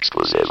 Exclusive.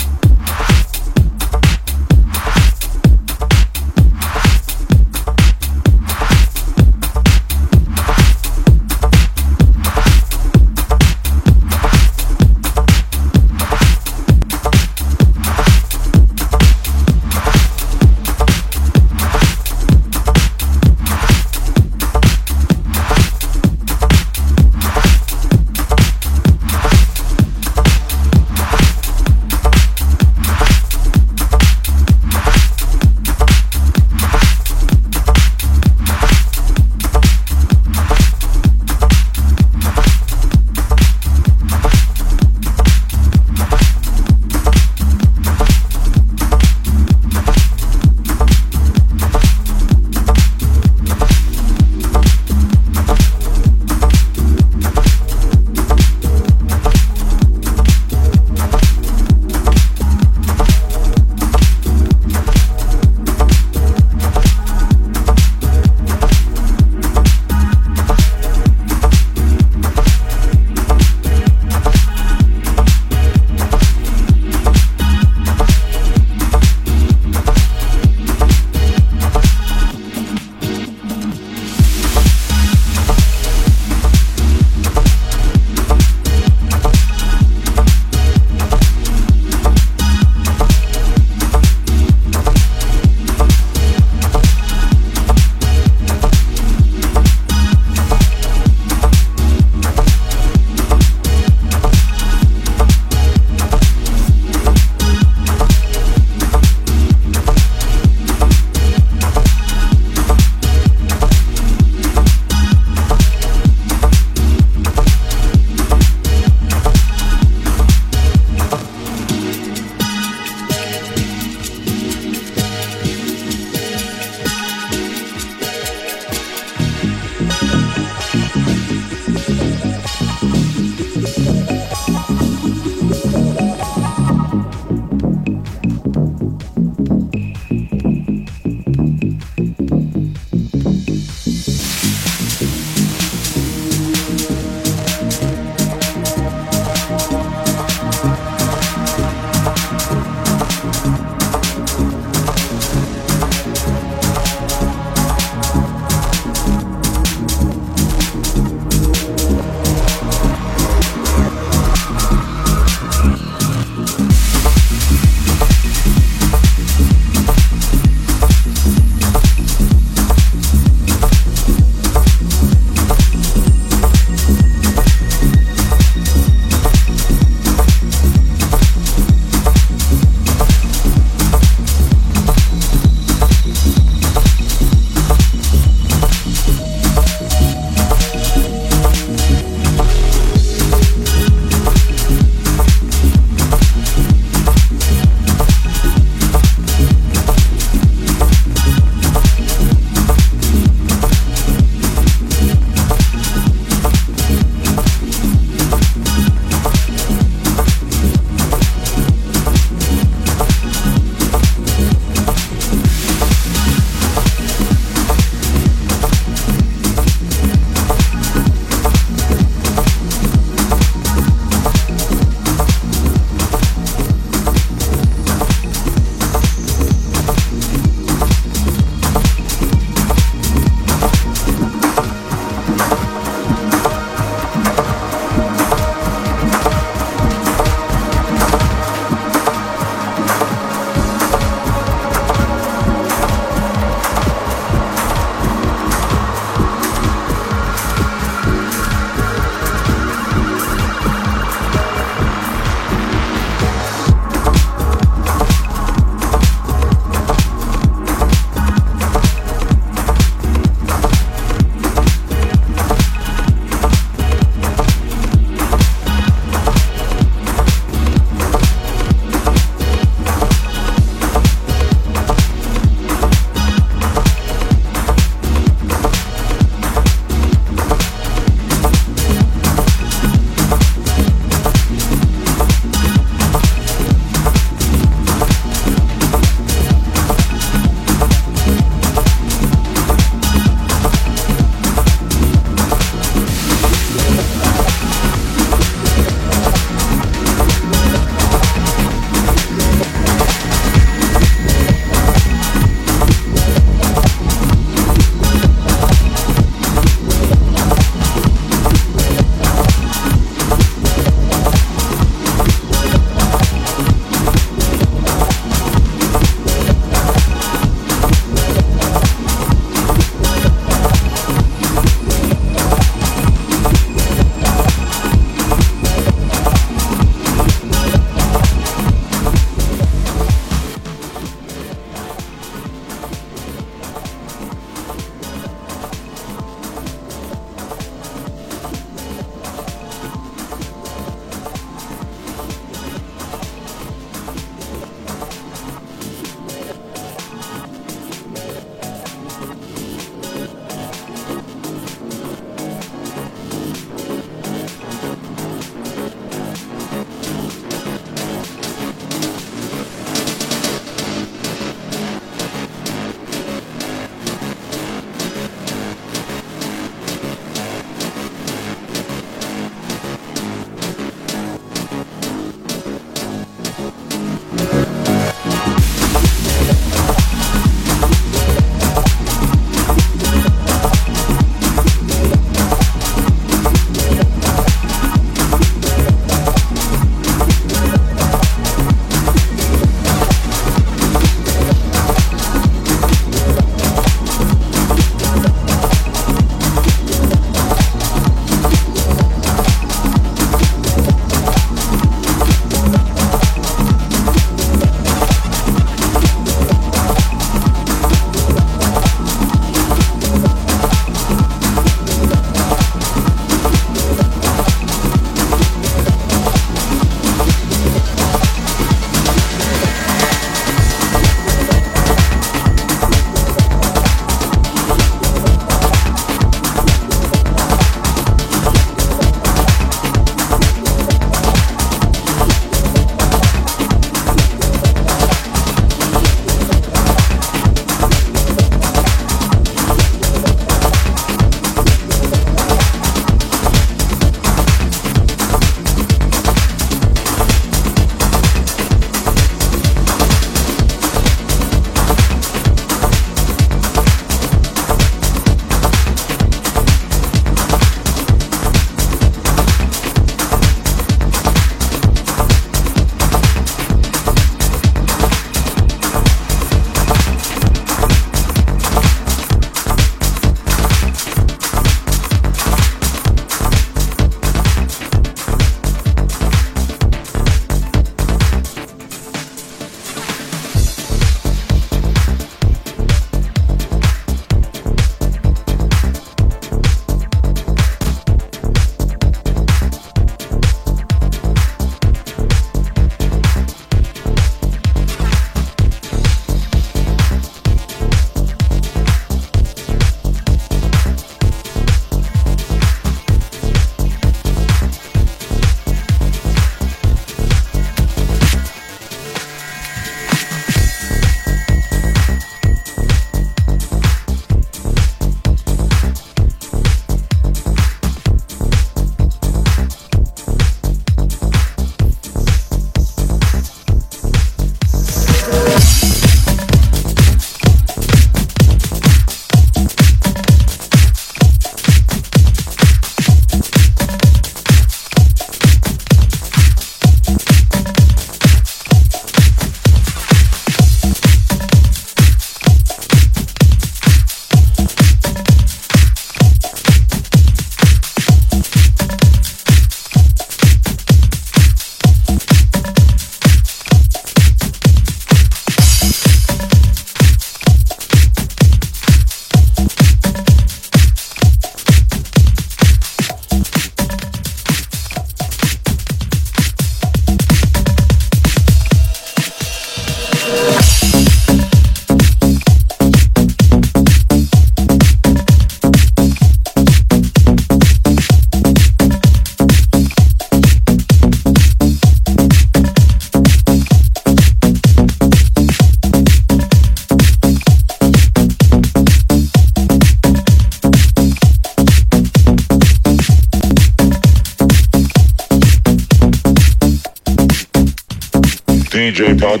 J-Pod